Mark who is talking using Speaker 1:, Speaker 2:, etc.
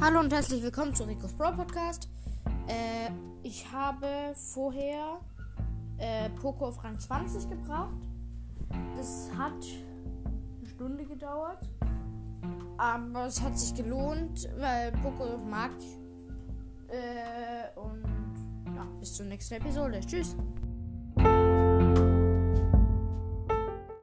Speaker 1: Hallo und herzlich willkommen zu Ricos Pro Podcast. Äh, ich habe vorher äh, Poco auf Rang 20 gebracht. Das hat eine Stunde gedauert. Aber es hat sich gelohnt, weil Poco mag ich. Äh, und ja, bis zur nächsten Episode. Tschüss.